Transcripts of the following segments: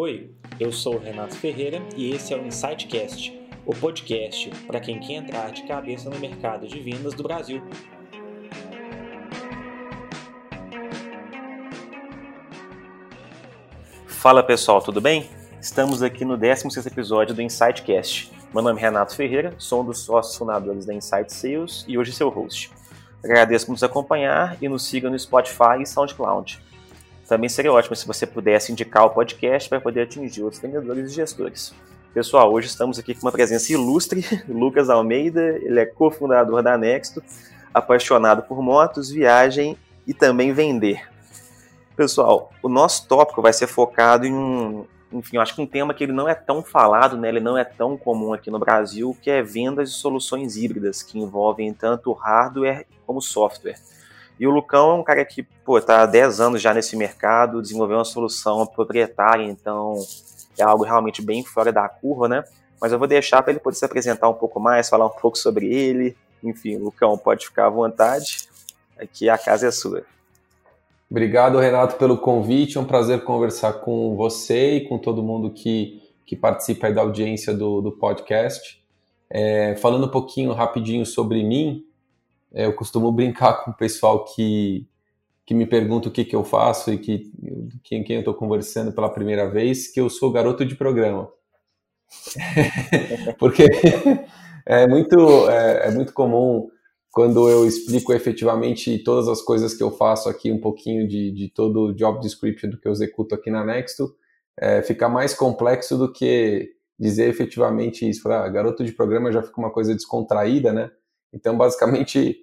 Oi, eu sou o Renato Ferreira e esse é o Insightcast, o podcast para quem quer entrar de cabeça no mercado de vendas do Brasil. Fala pessoal, tudo bem? Estamos aqui no 16 episódio do Insightcast. Meu nome é Renato Ferreira, sou um dos sócios fundadores da Insight Sales e hoje seu host. Agradeço por nos acompanhar e nos siga no Spotify e SoundCloud. Também seria ótimo se você pudesse indicar o podcast para poder atingir outros vendedores e gestores. Pessoal, hoje estamos aqui com uma presença ilustre, Lucas Almeida, ele é cofundador da Nexto, apaixonado por motos, viagem e também vender. Pessoal, o nosso tópico vai ser focado em um, enfim, eu acho que um tema que ele não é tão falado, né, ele não é tão comum aqui no Brasil, que é vendas de soluções híbridas, que envolvem tanto hardware como software. E o Lucão é um cara que, pô, tá há 10 anos já nesse mercado, desenvolveu uma solução proprietária, então é algo realmente bem fora da curva, né? Mas eu vou deixar para ele poder se apresentar um pouco mais, falar um pouco sobre ele. Enfim, Lucão, pode ficar à vontade. Aqui a casa é sua. Obrigado, Renato, pelo convite. É um prazer conversar com você e com todo mundo que, que participa da audiência do, do podcast. É, falando um pouquinho rapidinho sobre mim, eu costumo brincar com o pessoal que, que me pergunta o que, que eu faço e que quem, quem eu estou conversando pela primeira vez, que eu sou garoto de programa. Porque é muito, é, é, muito comum quando eu explico efetivamente todas as coisas que eu faço aqui, um pouquinho de, de todo o job description do que eu executo aqui na Nexto, é, fica mais complexo do que dizer efetivamente isso. Falar, ah, garoto de programa já fica uma coisa descontraída, né? Então, basicamente,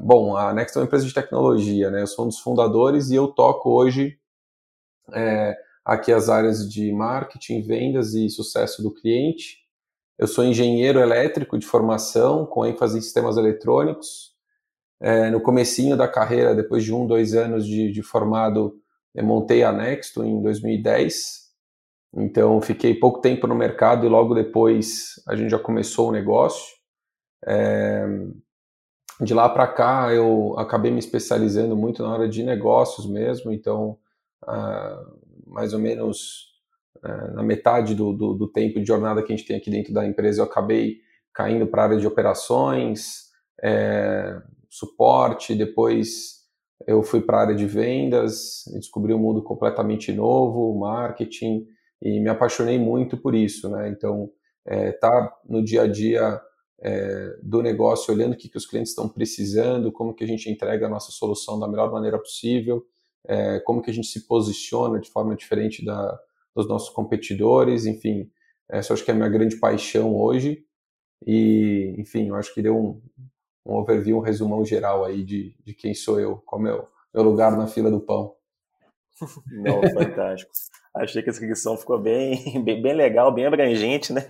bom, a Next é uma empresa de tecnologia, né? Eu sou um dos fundadores e eu toco hoje é, aqui as áreas de marketing, vendas e sucesso do cliente. Eu sou engenheiro elétrico de formação, com ênfase em sistemas eletrônicos. É, no comecinho da carreira, depois de um, dois anos de, de formado, montei a Nexto em 2010. Então, fiquei pouco tempo no mercado e logo depois a gente já começou o negócio. É, de lá para cá, eu acabei me especializando muito na área de negócios mesmo, então, ah, mais ou menos ah, na metade do, do, do, tempo de jornada que a gente tem aqui dentro da empresa, eu acabei caindo para a área de operações, é, suporte, depois eu fui para a área de vendas, descobri um mundo completamente novo, marketing, e me apaixonei muito por isso, né? Então, é, tá no dia a dia é, do negócio, olhando o que, que os clientes estão precisando, como que a gente entrega a nossa solução da melhor maneira possível, é, como que a gente se posiciona de forma diferente da, dos nossos competidores, enfim, essa acho que é a minha grande paixão hoje e, enfim, eu acho que deu um, um overview, um resumão geral aí de, de quem sou eu, qual é o meu, lugar na fila do pão. Não, fantástico. Achei que a descrição ficou bem, bem, bem legal, bem abrangente, né?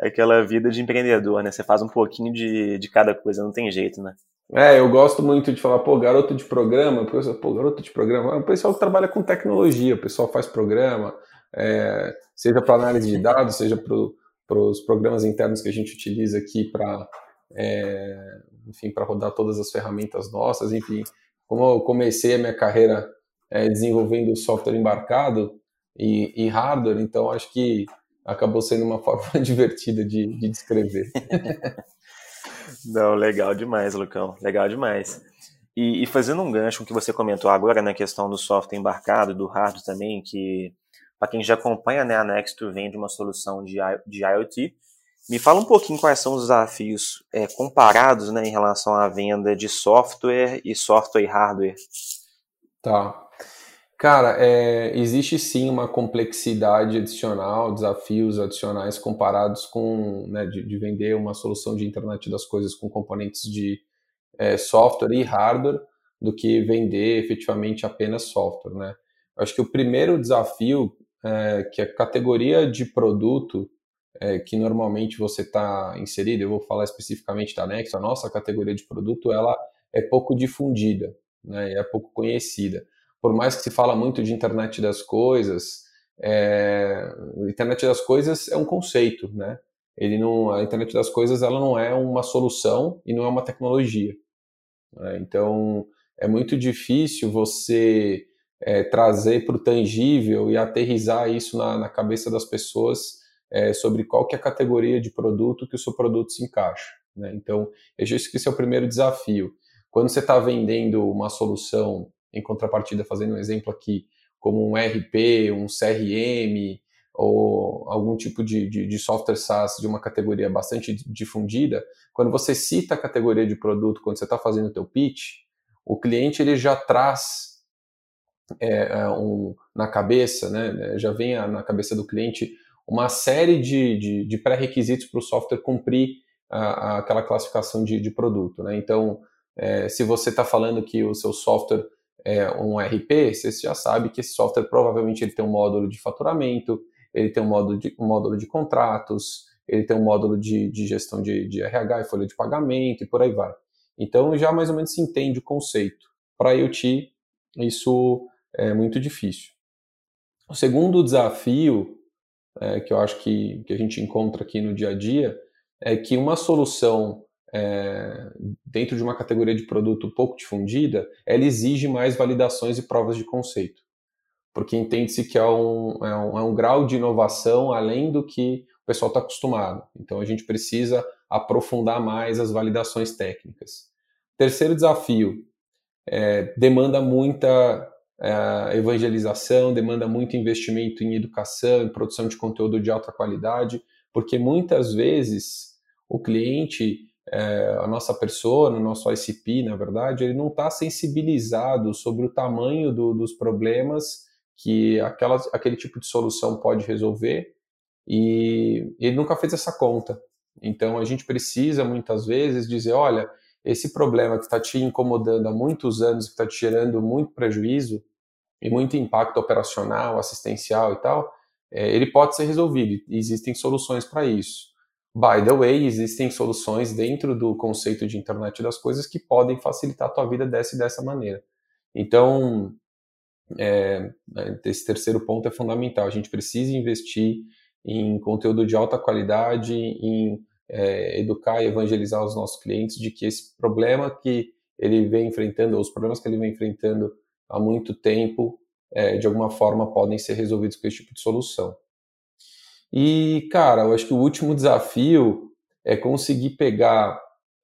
Aquela vida de empreendedor, né? Você faz um pouquinho de, de cada coisa, não tem jeito, né? É, eu gosto muito de falar, pô, garoto de programa, pô, garoto de programa, é o pessoal que trabalha com tecnologia, o pessoal faz programa, é, seja para análise de dados, seja para os programas internos que a gente utiliza aqui para, é, enfim, para rodar todas as ferramentas nossas, enfim, como eu comecei a minha carreira é, desenvolvendo software embarcado e, e hardware, então acho que acabou sendo uma forma divertida de, de descrever. Não, legal demais, Lucão, legal demais. E, e, fazendo um gancho com o que você comentou agora na questão do software embarcado, do hardware também, que para quem já acompanha né, a Nextdoor vende uma solução de, de IoT, me fala um pouquinho quais são os desafios é, comparados né, em relação à venda de software e software e hardware. Tá. Cara, é, existe sim uma complexidade adicional, desafios adicionais comparados com né, de, de, vender uma solução de internet das coisas com componentes de é, software e hardware do que vender efetivamente apenas software, né? acho que o primeiro desafio é que a categoria de produto é, que normalmente você está inserido, eu vou falar especificamente da Next, a nossa categoria de produto, ela é pouco difundida, né? É pouco conhecida por mais que se fala muito de internet das coisas, é, internet das coisas é um conceito, né? Ele não, a internet das coisas ela não é uma solução e não é uma tecnologia. Né? Então é muito difícil você é, trazer para o tangível e aterrizar isso na, na cabeça das pessoas é, sobre qual que é a categoria de produto que o seu produto se encaixa. Né? Então, eu acho que esse é o primeiro desafio. Quando você está vendendo uma solução, em contrapartida, fazendo um exemplo aqui, como um RP, um CRM, ou algum tipo de, de, de, software SaaS de uma categoria bastante difundida, quando você cita a categoria de produto, quando você está fazendo o teu pitch, o cliente ele já traz é, é um, na cabeça, né, já vem na cabeça do cliente uma série de, de, de pré-requisitos para o software cumprir a, a, aquela classificação de, de produto. Né? Então, é, se você está falando que o seu software é um RP, você já sabe que esse software provavelmente ele tem um módulo de faturamento, ele tem um módulo de, um módulo de contratos, ele tem um módulo de, de gestão de, de RH e folha de pagamento e por aí vai. Então já mais ou menos se entende o conceito. Para IoT, isso é muito difícil. O segundo desafio é, que eu acho que, que a gente encontra aqui no dia a dia é que uma solução é, dentro de uma categoria de produto pouco difundida, ela exige mais validações e provas de conceito, porque entende-se que é um, é, um, é um grau de inovação além do que o pessoal está acostumado. Então a gente precisa aprofundar mais as validações técnicas. Terceiro desafio, é, demanda muita é, evangelização, demanda muito investimento em educação, em produção de conteúdo de alta qualidade, porque muitas vezes o cliente, é, a nossa pessoa, o nosso ICP, na verdade, ele não está sensibilizado sobre o tamanho do, dos problemas que aquela, aquele tipo de solução pode resolver e ele nunca fez essa conta. Então a gente precisa muitas vezes dizer, olha, esse problema que está te incomodando há muitos anos, que está te gerando muito prejuízo e muito impacto operacional, assistencial e tal, é, ele pode ser resolvido. Existem soluções para isso. By the way, existem soluções dentro do conceito de internet das coisas que podem facilitar a tua vida dessa e dessa maneira. Então, é, esse terceiro ponto é fundamental. A gente precisa investir em conteúdo de alta qualidade, em é, educar e evangelizar os nossos clientes de que esse problema que ele vem enfrentando, ou os problemas que ele vem enfrentando há muito tempo, é, de alguma forma podem ser resolvidos com esse tipo de solução. E, cara, eu acho que o último desafio é conseguir pegar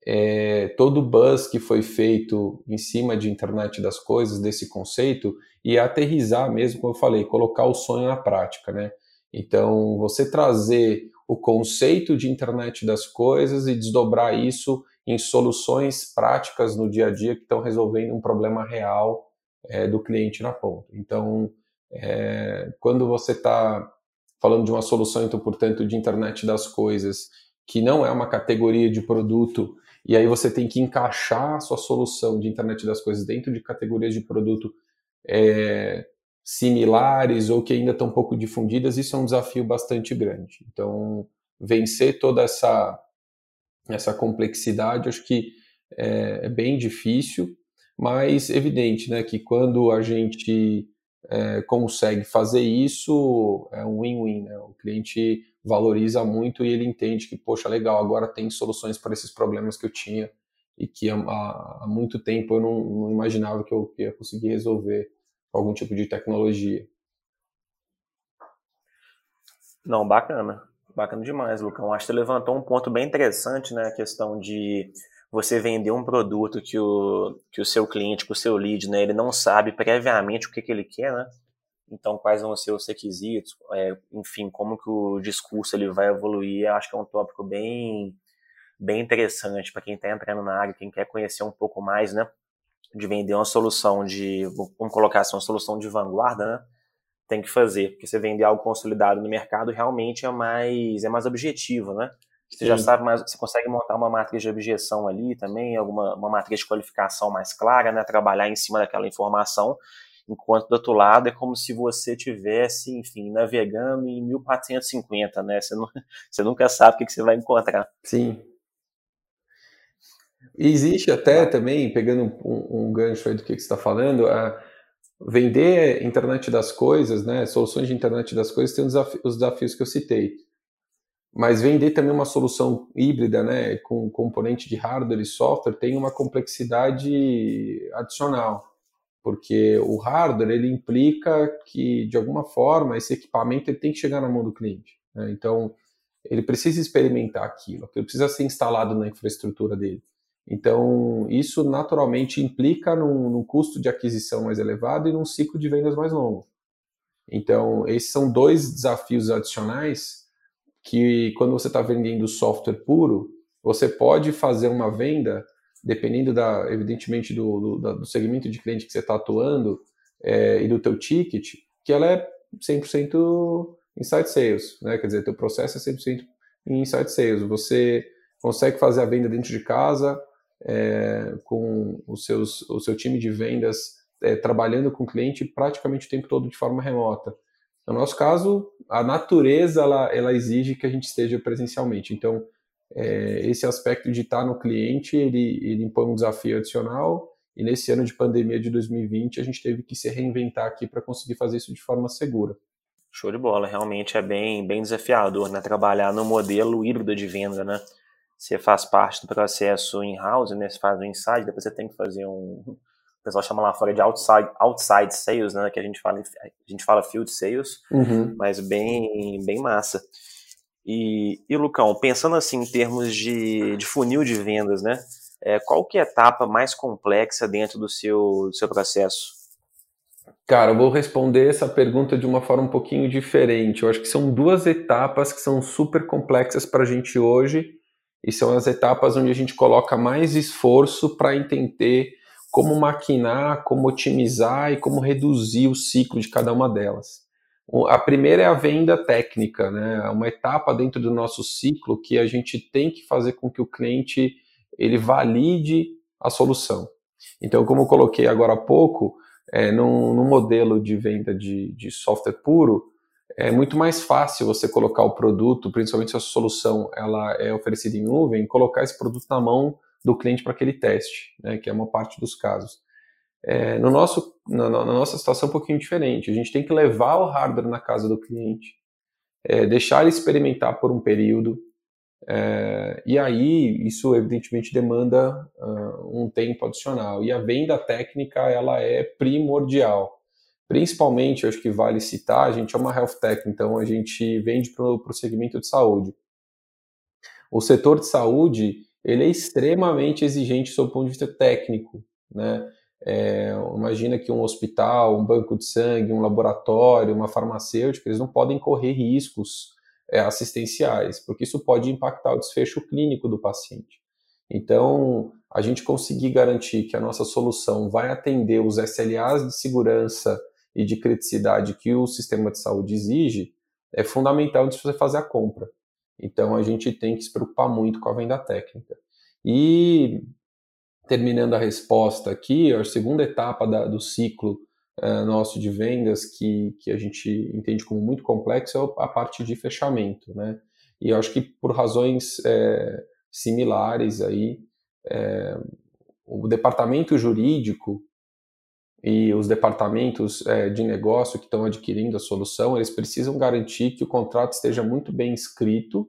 é, todo o buzz que foi feito em cima de internet das coisas, desse conceito, e aterrizar mesmo, como eu falei, colocar o sonho na prática, né? Então, você trazer o conceito de internet das coisas e desdobrar isso em soluções práticas no dia a dia que estão resolvendo um problema real é, do cliente na ponta. Então, é, quando você está falando de uma solução, então, portanto, de internet das coisas, que não é uma categoria de produto, e aí você tem que encaixar a sua solução de internet das coisas dentro de categorias de produto é, similares ou que ainda estão um pouco difundidas, isso é um desafio bastante grande. Então, vencer toda essa, essa complexidade, acho que é, é bem difícil, mas evidente né, que quando a gente é, consegue fazer isso, é um win-win. Né? O cliente valoriza muito e ele entende que, poxa, legal, agora tem soluções para esses problemas que eu tinha e que há, há muito tempo eu não, não imaginava que eu ia conseguir resolver com algum tipo de tecnologia. Não, bacana. Bacana demais, Lucão. Acho que você levantou um ponto bem interessante, né? A questão de você vender um produto que o, que o seu cliente, que o seu lead, né, ele não sabe previamente o que, que ele quer, né? Então, quais vão ser os requisitos, é, enfim, como que o discurso ele vai evoluir, acho que é um tópico bem, bem interessante para quem está entrando na área, quem quer conhecer um pouco mais, né? De vender uma solução de, vamos colocar assim, uma solução de vanguarda, né? Tem que fazer, porque você vender algo consolidado no mercado realmente é mais, é mais objetivo, né? Você Sim. já sabe mais, você consegue montar uma matriz de objeção ali também, alguma uma matriz de qualificação mais clara, né? Trabalhar em cima daquela informação, enquanto do outro lado é como se você tivesse, enfim, navegando em 1450, né? Você, não, você nunca sabe o que, que você vai encontrar. Sim. E existe até também, pegando um, um gancho aí do que, que você está falando, a vender internet das coisas, né? Soluções de internet das coisas tem os desafios que eu citei mas vender também uma solução híbrida, né, com componente de hardware e software, tem uma complexidade adicional. porque o hardware ele implica que de alguma forma esse equipamento ele tem que chegar na mão do cliente. Né? Então ele precisa experimentar aquilo, aquilo precisa ser instalado na infraestrutura dele. Então isso naturalmente implica num, num custo de aquisição mais elevado e num ciclo de vendas mais longo. Então esses são dois desafios adicionais que quando você está vendendo software puro, você pode fazer uma venda dependendo da, evidentemente, do, do, do segmento de cliente que você está atuando é, e do teu ticket, que ela é 100% inside sales, né? Quer dizer, teu processo é 100% em inside sales. Você consegue fazer a venda dentro de casa é, com os seus, o seu time de vendas é, trabalhando com o cliente praticamente o tempo todo de forma remota. No nosso caso, a natureza ela, ela exige que a gente esteja presencialmente. Então, é, esse aspecto de estar no cliente, ele, ele impõe um desafio adicional, e nesse ano de pandemia de 2020, a gente teve que se reinventar aqui para conseguir fazer isso de forma segura. Show de bola, realmente é bem, bem desafiador, né? Trabalhar no modelo híbrido de venda, né? Você faz parte do processo in-house, né? Você faz o inside, depois você tem que fazer um. Pessoal chama lá fora de outside, outside sales, né? Que a gente fala, a gente fala field sales, uhum. mas bem, bem massa. E, e Lucão, pensando assim em termos de, de funil de vendas, né? É, qual que é a etapa mais complexa dentro do seu, do seu processo? Cara, eu vou responder essa pergunta de uma forma um pouquinho diferente. Eu acho que são duas etapas que são super complexas para a gente hoje e são as etapas onde a gente coloca mais esforço para entender como maquinar, como otimizar e como reduzir o ciclo de cada uma delas. A primeira é a venda técnica, né? É uma etapa dentro do nosso ciclo que a gente tem que fazer com que o cliente ele valide a solução. Então, como eu coloquei agora há pouco, é, num, num modelo de venda de, de software puro, é muito mais fácil você colocar o produto, principalmente se a solução ela é oferecida em nuvem, colocar esse produto na mão do cliente para aquele teste, né, que é uma parte dos casos. É, no nosso, na, na, nossa situação é um pouquinho diferente. A gente tem que levar o hardware na casa do cliente, é, deixar ele experimentar por um período, é, e aí isso evidentemente demanda uh, um tempo adicional. E a venda técnica ela é primordial. Principalmente, acho que vale citar, a gente é uma health tech, então a gente vende para o segmento de saúde. O setor de saúde ele é extremamente exigente sob o ponto de vista técnico, né? É, imagina que um hospital, um banco de sangue, um laboratório, uma farmacêutica, eles não podem correr riscos é, assistenciais, porque isso pode impactar o desfecho clínico do paciente. Então, a gente conseguir garantir que a nossa solução vai atender os SLAs de segurança e de criticidade que o sistema de saúde exige é fundamental de você fazer a compra. Então, a gente tem que se preocupar muito com a venda técnica. E terminando a resposta aqui, a segunda etapa da, do ciclo uh, nosso de vendas, que, que a gente entende como muito complexo, é a parte de fechamento, né? E eu acho que por razões é, similares aí, é, o departamento jurídico e os departamentos é, de negócio que estão adquirindo a solução, eles precisam garantir que o contrato esteja muito bem escrito.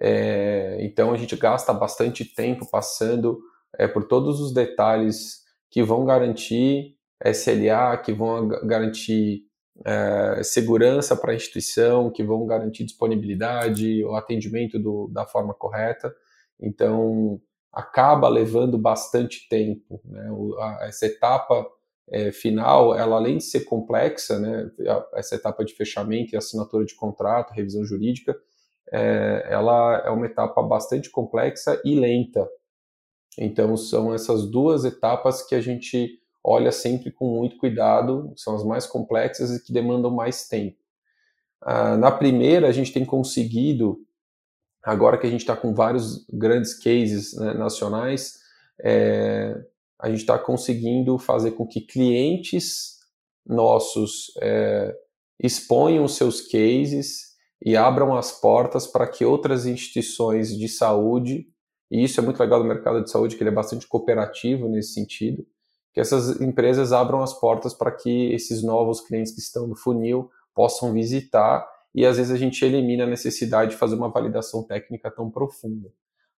É, então a gente gasta bastante tempo passando é, por todos os detalhes que vão garantir SLA, que vão garantir é, segurança para a instituição, que vão garantir disponibilidade, o atendimento do, da forma correta. Então, acaba levando bastante tempo. Né? Essa etapa é, final, ela além de ser complexa, né, essa etapa de fechamento e assinatura de contrato, revisão jurídica, é, ela é uma etapa bastante complexa e lenta. Então, são essas duas etapas que a gente olha sempre com muito cuidado, são as mais complexas e que demandam mais tempo. Ah, na primeira, a gente tem conseguido, agora que a gente está com vários grandes cases né, nacionais, é, a gente está conseguindo fazer com que clientes nossos é, exponham seus cases e abram as portas para que outras instituições de saúde e isso é muito legal do mercado de saúde, que ele é bastante cooperativo nesse sentido, que essas empresas abram as portas para que esses novos clientes que estão no funil possam visitar e às vezes a gente elimina a necessidade de fazer uma validação técnica tão profunda.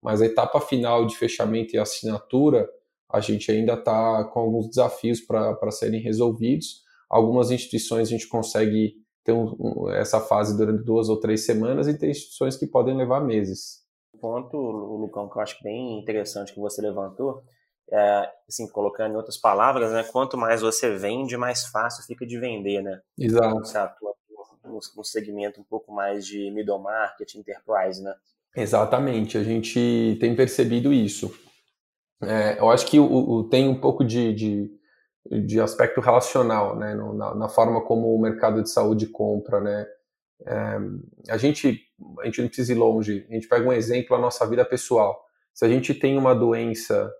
Mas a etapa final de fechamento e assinatura, a gente ainda está com alguns desafios para serem resolvidos. Algumas instituições a gente consegue ter um, um, essa fase durante duas ou três semanas e tem instituições que podem levar meses. O ponto, Lucão, que eu acho bem interessante que você levantou, é, assim, colocando em outras palavras, né, quanto mais você vende, mais fácil fica de vender, né? Exato. Você atua no segmento um pouco mais de middle market, enterprise, né? Exatamente, a gente tem percebido isso. É, eu acho que o, o, tem um pouco de, de, de aspecto relacional, né, no, na, na, forma como o mercado de saúde compra, né. É, a gente, a gente não precisa ir longe. A gente pega um exemplo da nossa vida pessoal. Se a gente tem uma doença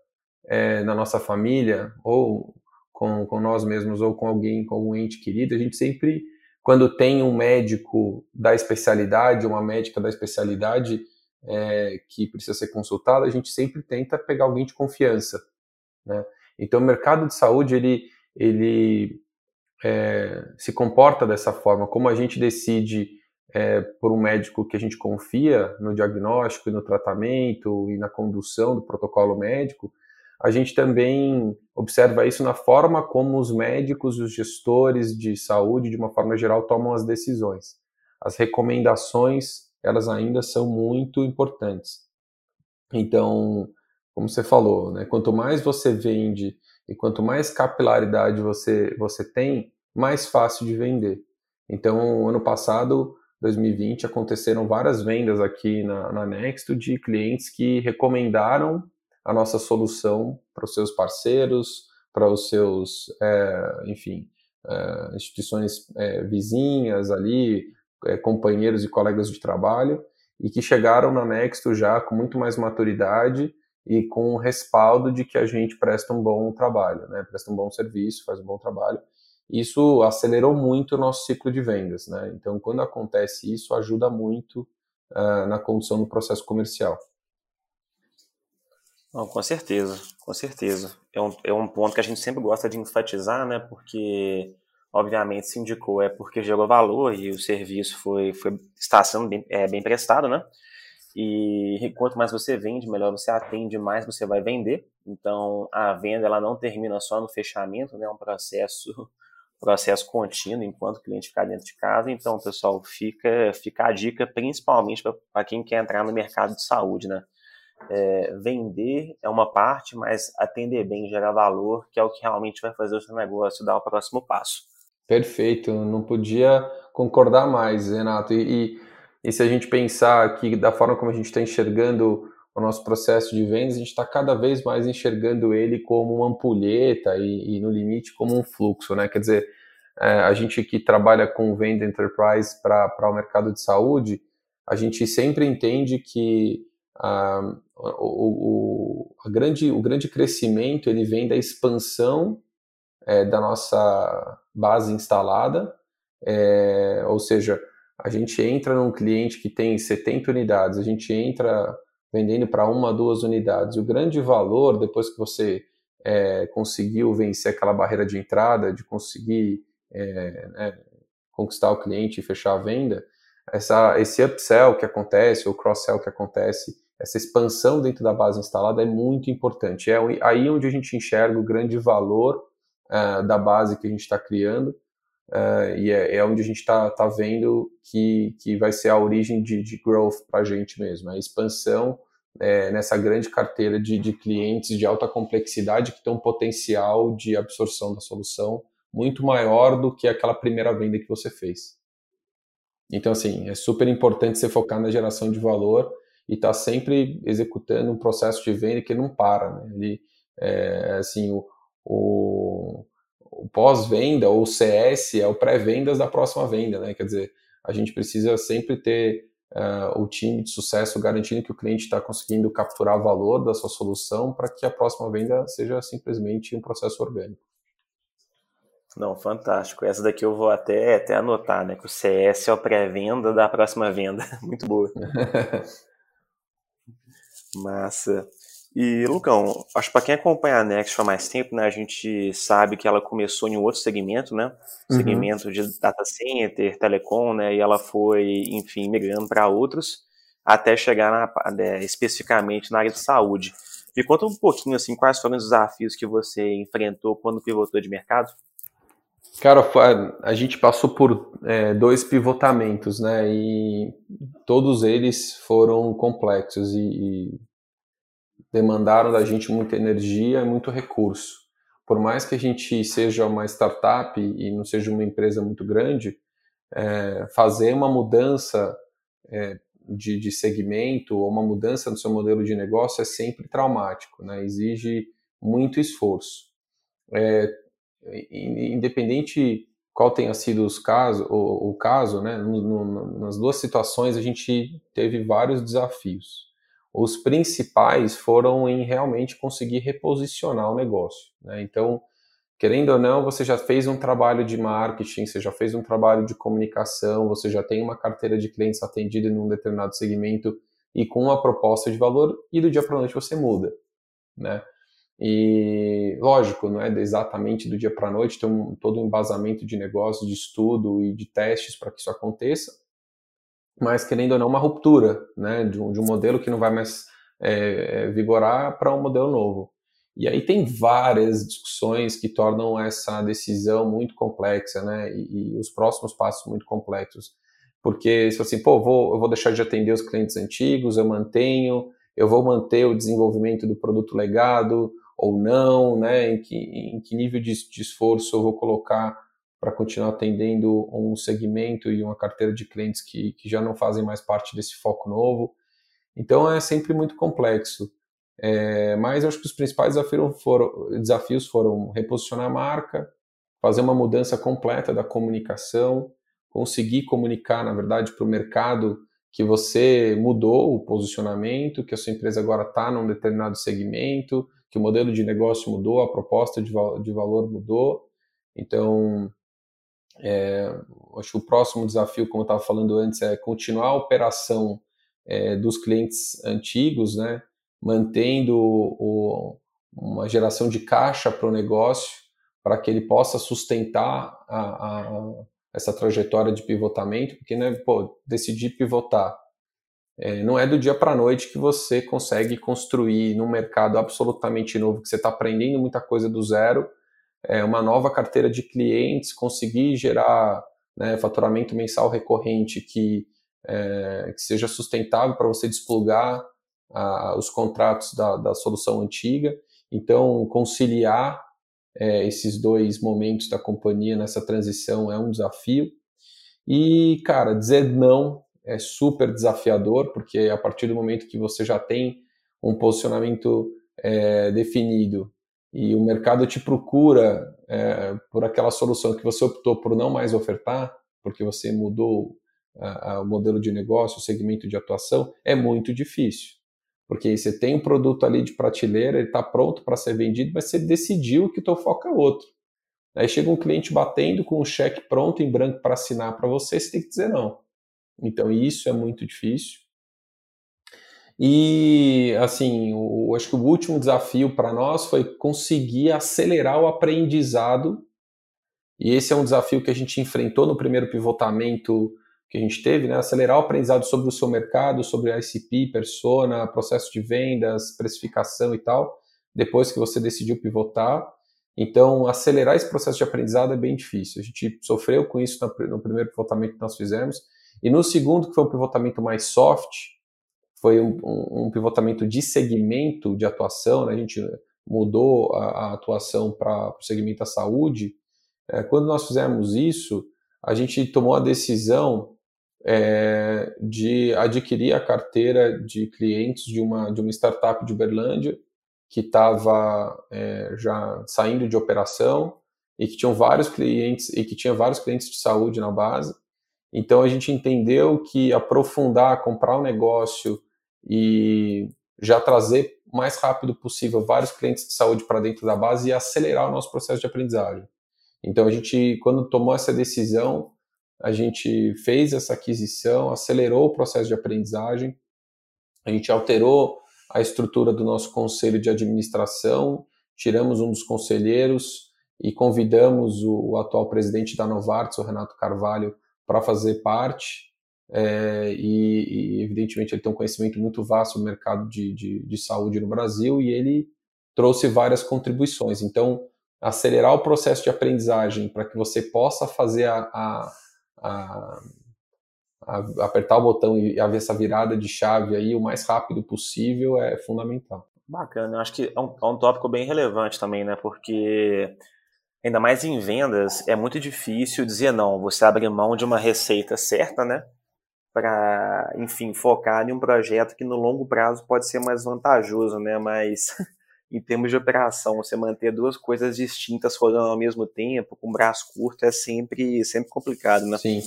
é, na nossa família ou com, com nós mesmos ou com alguém, com algum ente querido, a gente sempre, quando tem um médico da especialidade, uma médica da especialidade, é, que precisa ser consultada, a gente sempre tenta pegar alguém de confiança. Né? Então, o mercado de saúde ele, ele é, se comporta dessa forma. Como a gente decide é, por um médico que a gente confia no diagnóstico e no tratamento e na condução do protocolo médico, a gente também observa isso na forma como os médicos e os gestores de saúde, de uma forma geral, tomam as decisões. As recomendações elas ainda são muito importantes. Então, como você falou, né, quanto mais você vende e quanto mais capilaridade você, você tem, mais fácil de vender. Então, ano passado, 2020, aconteceram várias vendas aqui na, na Nexto de clientes que recomendaram a nossa solução para os seus parceiros, para os seus, é, enfim, é, instituições é, vizinhas ali, é, companheiros e colegas de trabalho e que chegaram na Nexto já com muito mais maturidade e com o respaldo de que a gente presta um bom trabalho, né? presta um bom serviço, faz um bom trabalho. Isso acelerou muito o nosso ciclo de vendas. Né? Então, quando acontece isso, ajuda muito uh, na condução do processo comercial. Não, com certeza, com certeza. É um, é um ponto que a gente sempre gosta de enfatizar, né? Porque obviamente se indicou é porque gerou valor e o serviço foi, foi está sendo bem, é, bem prestado, né? E quanto mais você vende, melhor você atende, mais você vai vender. Então a venda ela não termina só no fechamento, né? É um processo processo contínuo enquanto o cliente ficar dentro de casa. Então, pessoal, fica fica a dica principalmente para quem quer entrar no mercado de saúde, né? É, vender é uma parte, mas atender bem, gerar valor, que é o que realmente vai fazer o seu negócio dar o próximo passo. Perfeito, não podia concordar mais, Renato. E, e, e se a gente pensar que da forma como a gente está enxergando o nosso processo de vendas, a gente está cada vez mais enxergando ele como uma ampulheta e, e no limite como um fluxo, né? Quer dizer, é, a gente que trabalha com venda enterprise para o mercado de saúde, a gente sempre entende que ah, o, o, a grande, o grande crescimento ele vem da expansão é, da nossa base instalada, é, ou seja, a gente entra num cliente que tem 70 unidades, a gente entra vendendo para uma, duas unidades. O grande valor, depois que você é, conseguiu vencer aquela barreira de entrada, de conseguir é, né, conquistar o cliente e fechar a venda, essa, esse upsell que acontece, ou cross-sell que acontece, essa expansão dentro da base instalada é muito importante. É aí onde a gente enxerga o grande valor uh, da base que a gente está criando, uh, e é, é, onde a gente está tá vendo que, que vai ser a origem de, de growth para a gente mesmo, a expansão é, nessa grande carteira de, de clientes de alta complexidade que tem um potencial de absorção da solução muito maior do que aquela primeira venda que você fez. Então, assim, é super importante você focar na geração de valor e estar tá sempre executando um processo de venda que não para. Né? Ele, é, assim, o, o, o pós-venda ou o CS é o pré-vendas da próxima venda, né? Quer dizer, a gente precisa sempre ter uh, o time de sucesso garantindo que o cliente está conseguindo capturar valor da sua solução para que a próxima venda seja simplesmente um processo orgânico. Não, fantástico. Essa daqui eu vou até, até anotar, né? Que o CS é o pré-venda da próxima venda. Muito boa. Massa. E, Lucão, acho que para quem acompanha a Next há mais tempo, né, a gente sabe que ela começou em um outro segmento, né? Uhum. Segmento de data center, telecom, né? E ela foi, enfim, migrando para outros, até chegar na, né, especificamente na área de saúde. Me conta um pouquinho assim, quais foram os desafios que você enfrentou quando pivotou de mercado? Cara, a gente passou por é, dois pivotamentos, né? E todos eles foram complexos e, e demandaram da gente muita energia e muito recurso. Por mais que a gente seja uma startup e não seja uma empresa muito grande, é, fazer uma mudança é, de, de segmento ou uma mudança no seu modelo de negócio é sempre traumático, né? exige muito esforço. É, independente qual tenha sido os casos, o, o caso, né? No, no, nas duas situações a gente teve vários desafios. Os principais foram em realmente conseguir reposicionar o negócio. Né? Então, querendo ou não, você já fez um trabalho de marketing, você já fez um trabalho de comunicação, você já tem uma carteira de clientes atendida em um determinado segmento e com uma proposta de valor, e do dia para a noite você muda, né? E, lógico, não é exatamente do dia para a noite, tem um, todo um embasamento de negócio, de estudo e de testes para que isso aconteça, mas querendo ou não, uma ruptura, né, de um, de um modelo que não vai mais é, vigorar para um modelo novo. E aí tem várias discussões que tornam essa decisão muito complexa, né? E, e os próximos passos muito complexos. Porque se assim, pô, vou, eu vou deixar de atender os clientes antigos, eu mantenho, eu vou manter o desenvolvimento do produto legado ou não, né? Em que, em que nível de, de esforço eu vou colocar para continuar atendendo um segmento e uma carteira de clientes que, que já não fazem mais parte desse foco novo. Então é sempre muito complexo. É, mas eu acho que os principais desafios foram, desafios foram reposicionar a marca, fazer uma mudança completa da comunicação, conseguir comunicar, na verdade, para o mercado que você mudou o posicionamento, que a sua empresa agora está num determinado segmento, que o modelo de negócio mudou, a proposta de, de valor mudou. Então, é, acho que o próximo desafio, como eu estava falando antes, é continuar a operação é, dos clientes antigos, né? mantendo o, uma geração de caixa para o negócio, para que ele possa sustentar a, a, essa trajetória de pivotamento, porque né, pô, decidir pivotar é, não é do dia para a noite que você consegue construir num mercado absolutamente novo, que você está aprendendo muita coisa do zero, é, uma nova carteira de clientes, conseguir gerar né, faturamento mensal recorrente que, é, que seja sustentável para você desplugar a, os contratos da, da, solução antiga. Então, conciliar é, esses dois momentos da companhia nessa transição é um desafio. E, cara, dizer não é super desafiador, porque a partir do momento que você já tem um posicionamento é, definido e o mercado te procura é, por aquela solução que você optou por não mais ofertar, porque você mudou a, a, o modelo de negócio, o segmento de atuação, é muito difícil. Porque você tem um produto ali de prateleira, ele está pronto para ser vendido, mas você decidiu que o teu foco é outro. Aí chega um cliente batendo com um cheque pronto em branco para assinar para você, você tem que dizer não. Então isso é muito difícil. E assim, o, acho que o último desafio para nós foi conseguir acelerar o aprendizado. E esse é um desafio que a gente enfrentou no primeiro pivotamento que a gente teve, né? acelerar o aprendizado sobre o seu mercado, sobre ICP, persona, processo de vendas, precificação e tal, depois que você decidiu pivotar. Então, acelerar esse processo de aprendizado é bem difícil. A gente sofreu com isso no primeiro pivotamento que nós fizemos. E no segundo, que foi um pivotamento mais soft, foi um, um, pivotamento de segmento de atuação, né? a gente mudou a, a atuação para o segmento da saúde. É, quando nós fizemos isso, a gente tomou a decisão é, de adquirir a carteira de clientes de uma, de uma startup de Uberlândia que estava é, já saindo de operação e que tinham vários clientes e que tinha vários clientes de saúde na base. Então a gente entendeu que aprofundar, comprar o um negócio e já trazer o mais rápido possível vários clientes de saúde para dentro da base e acelerar o nosso processo de aprendizagem. Então a gente, quando tomou essa decisão, a gente fez essa aquisição, acelerou o processo de aprendizagem, a gente alterou a estrutura do nosso conselho de administração, tiramos um dos conselheiros e convidamos o, o atual presidente da Novartis, o Renato Carvalho, para fazer parte. É, e, e, evidentemente ele tem um conhecimento muito vasto do mercado de, de, de saúde no Brasil e ele trouxe várias contribuições. Então, acelerar o processo de aprendizagem para que você possa fazer a, a, a, a, apertar o botão e haver essa virada de chave aí o mais rápido possível é fundamental. Bacana, acho que é um, é um tópico bem relevante também, né? Porque ainda mais em vendas é muito difícil dizer não. Você abre mão de uma receita certa, né? Para, enfim, focar em um projeto que no longo prazo pode ser mais vantajoso, né? Mas em termos de operação, você manter duas coisas distintas rodando ao mesmo tempo, com braço curto, é sempre, sempre complicado, né? Sim.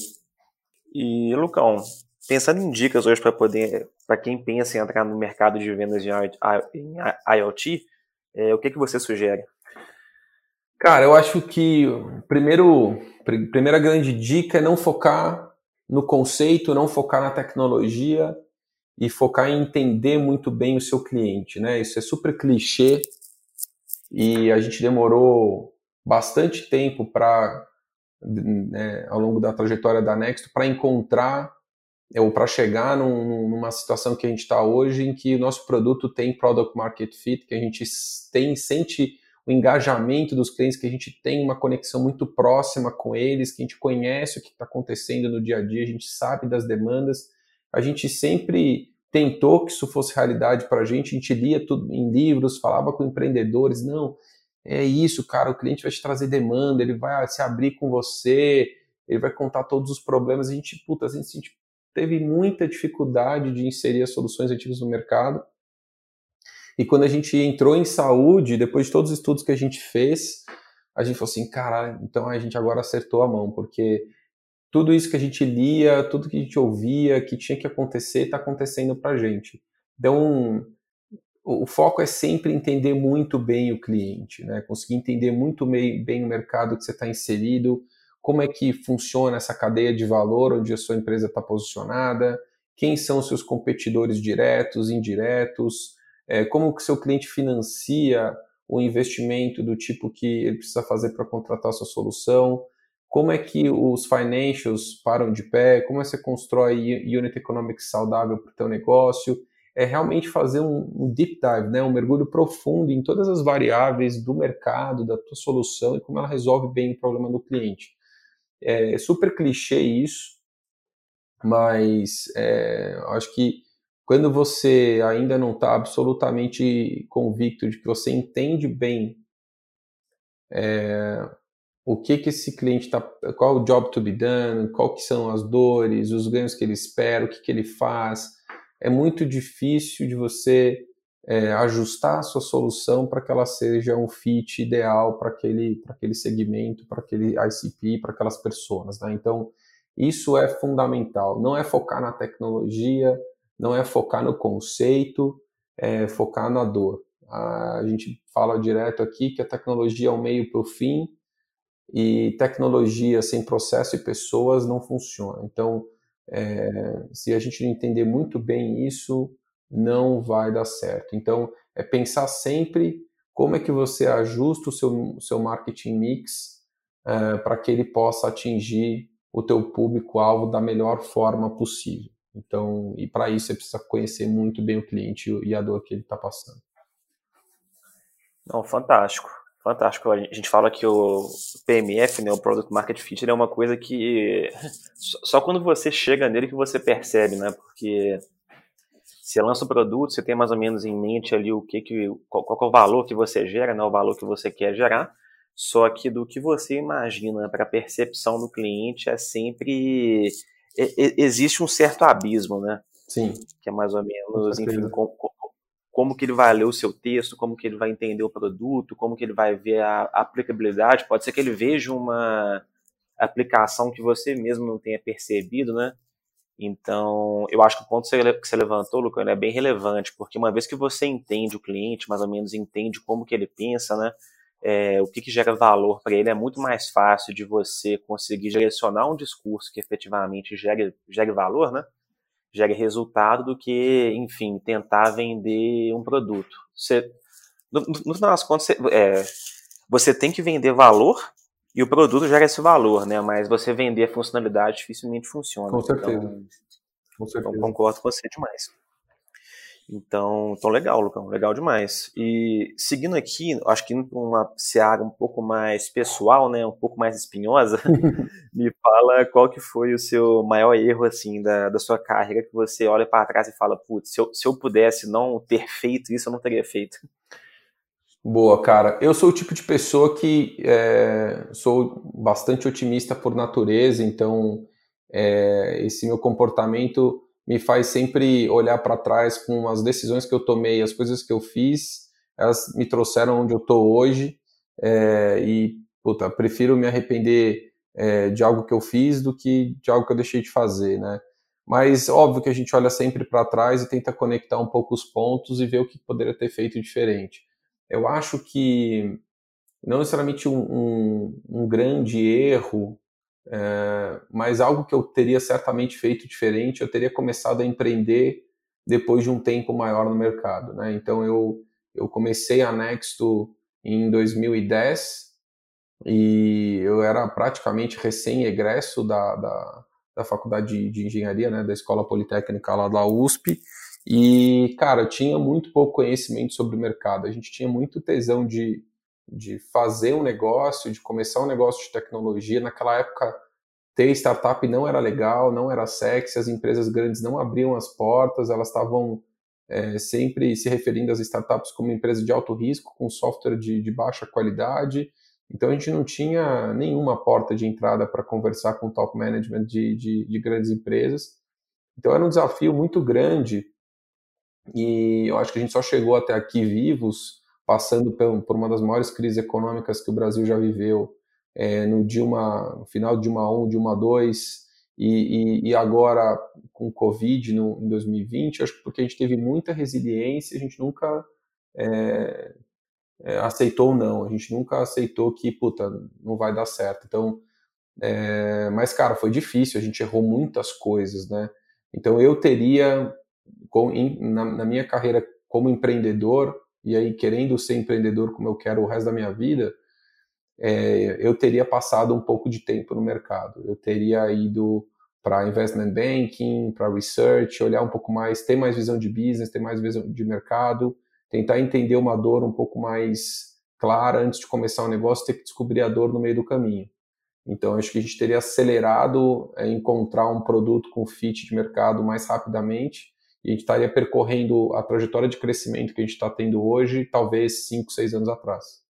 E, Lucão, pensando em dicas hoje para poder, para quem pensa em entrar no mercado de vendas em IoT, é, o que, que você sugere? Cara, eu acho que primeiro, primeira grande dica é não focar no conceito, não focar na tecnologia e focar em entender muito bem o seu cliente, né? Isso é super clichê e a gente demorou bastante tempo para, né, ao longo da trajetória da Nexto, para encontrar ou para chegar num, numa situação que a gente está hoje, em que o nosso produto tem product market fit, que a gente tem sente o engajamento dos clientes, que a gente tem uma conexão muito próxima com eles, que a gente conhece o que está acontecendo no dia a dia, a gente sabe das demandas, a gente sempre tentou que isso fosse realidade para a gente, a gente lia tudo em livros, falava com empreendedores, não, é isso, cara, o cliente vai te trazer demanda, ele vai se abrir com você, ele vai contar todos os problemas, a gente, puta, a gente, a gente teve muita dificuldade de inserir as soluções antigas no mercado, e quando a gente entrou em saúde, depois de todos os estudos que a gente fez, a gente falou assim, cara, então a gente agora acertou a mão, porque tudo isso que a gente lia, tudo que a gente ouvia, que tinha que acontecer, está acontecendo para a gente. Então, o foco é sempre entender muito bem o cliente, né? conseguir entender muito bem o mercado que você está inserido, como é que funciona essa cadeia de valor onde a sua empresa está posicionada, quem são os seus competidores diretos, indiretos, é, como que seu cliente financia o investimento do tipo que ele precisa fazer para contratar a sua solução, como é que os financials param de pé, como é que você constrói unit economics saudável para o teu negócio, é realmente fazer um, um, deep dive, né, um mergulho profundo em todas as variáveis do mercado, da tua solução e como ela resolve bem o problema do cliente. É, super clichê isso, mas é, acho que quando você ainda não está absolutamente convicto de que você entende bem é, o que que esse cliente está, qual o job to be done, qual que são as dores, os ganhos que ele espera, o que que ele faz. É muito difícil de você é, ajustar a sua solução para que ela seja um fit ideal para aquele, aquele segmento, para aquele ICP, para aquelas pessoas. Né? Então, isso é fundamental. Não é focar na tecnologia, não é focar no conceito, é focar na dor. A gente fala direto aqui que a tecnologia é um meio para o fim, e tecnologia sem processo e pessoas não funciona. Então, é, se a gente não entender muito bem isso, não vai dar certo. Então, é pensar sempre como é que você ajusta o seu, seu marketing mix é, para que ele possa atingir o teu público-alvo da melhor forma possível. Então, e para isso você precisa conhecer muito bem o cliente e a dor que ele está passando. Não, fantástico. Fantástico. A gente fala que o PMF, né, o Product Market Fit, é uma coisa que só quando você chega nele que você percebe, né? Porque você lança o produto, você tem mais ou menos em mente ali o que, que qual, qual é o valor que você gera, né, o valor que você quer gerar. Só que do que você imagina para a percepção do cliente é sempre existe um certo abismo, né? Sim. Que é mais ou menos, enfim, como que ele vai ler o seu texto, como que ele vai entender o produto, como que ele vai ver a aplicabilidade. Pode ser que ele veja uma aplicação que você mesmo não tenha percebido, né? Então, eu acho que o ponto que você levantou, Lucas, é bem relevante, porque uma vez que você entende o cliente, mais ou menos entende como que ele pensa, né? É, o que, que gera valor para ele, é muito mais fácil de você conseguir direcionar um discurso que efetivamente gere, gere valor, né? gere resultado do que, enfim, tentar vender um produto. Você, no, no final das contas, você, é, você tem que vender valor e o produto gera esse valor, né? Mas você vender a funcionalidade dificilmente funciona. Com certeza. Então, Então, concordo com você demais. Então, então legal, Lucão, legal demais. E seguindo aqui, acho que uma seara um pouco mais pessoal, né, um pouco mais espinhosa, me fala qual que foi o seu maior erro, assim, da, da sua carreira, que você olha para trás e fala, putz, se eu, se eu pudesse não ter feito isso, eu não teria feito. Boa, cara. Eu sou o tipo de pessoa que é, sou bastante otimista por natureza, então é, esse meu comportamento me faz sempre olhar para trás com as decisões que eu tomei, as coisas que eu fiz, elas me trouxeram onde eu estou hoje. É, e, puta, prefiro me arrepender é, de algo que eu fiz do que de algo que eu deixei de fazer, né? Mas óbvio que a gente olha sempre para trás e tenta conectar um pouco os pontos e ver o que poderia ter feito diferente. Eu acho que não necessariamente um, um, um grande erro é, mas algo que eu teria certamente feito diferente, eu teria começado a empreender depois de um tempo maior no mercado. Né? Então eu, eu comecei a Nexto em 2010 e eu era praticamente recém-egresso da, da, da, faculdade de, de engenharia, né, da Escola Politécnica lá da USP, e, cara, eu tinha muito pouco conhecimento sobre o mercado. A gente tinha muito tesão de, de fazer um negócio, de começar um negócio de tecnologia. Naquela época, ter startup não era legal, não era sexy, as empresas grandes não abriam as portas, elas estavam é, sempre se referindo às startups como empresa de alto risco, com software de, de baixa qualidade. Então a gente não tinha nenhuma porta de entrada para conversar com o top management de, de, de grandes empresas. Então era um desafio muito grande e eu acho que a gente só chegou até aqui vivos passando por uma das maiores crises econômicas que o Brasil já viveu, é, no Dilma, no final de Dilma 1, Dilma 2, e, e, e agora com Covid no, em 2020, acho que porque a gente teve muita resiliência, a gente nunca é, é, aceitou não, a gente nunca aceitou que, puta, não vai dar certo. Então, é, mas, cara, foi difícil, a gente errou muitas coisas, né? Então, eu teria, com, na, na minha carreira como empreendedor, e aí querendo ser empreendedor como eu quero o resto da minha vida, é, eu teria passado um pouco de tempo no mercado. Eu teria ido para investment banking, para research, olhar um pouco mais, ter mais visão de business, ter mais visão de mercado, tentar entender uma dor um pouco mais clara antes de começar o um negócio, ter que descobrir a dor no meio do caminho. Então, acho que a gente teria acelerado é, encontrar um produto com fit de mercado mais rapidamente e a gente estaria percorrendo a trajetória de crescimento que a gente está tendo hoje, talvez 5, 6 anos atrás.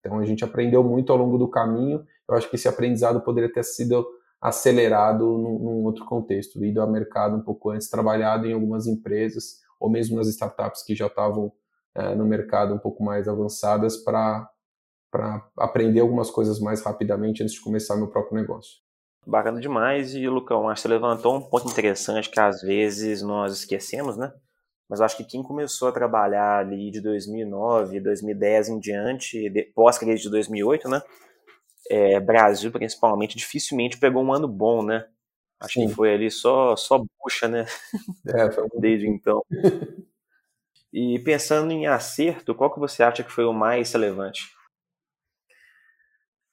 Então a gente aprendeu muito ao longo do caminho. Eu acho que esse aprendizado poderia ter sido acelerado num, num outro contexto, ido ao mercado um pouco antes, trabalhado em algumas empresas ou mesmo nas startups que já estavam é, no mercado um pouco mais avançadas para aprender algumas coisas mais rapidamente antes de começar meu próprio negócio. Bacana demais. E, Lucão, acho que você levantou um ponto interessante que às vezes nós esquecemos, né? Mas acho que quem começou a trabalhar ali de 2009, 2010 em diante, pós-crise de 2008, né? É, Brasil, principalmente, dificilmente pegou um ano bom, né? Acho Sim. que foi ali só, só bucha, né? É, foi... Desde então. E pensando em acerto, qual que você acha que foi o mais relevante?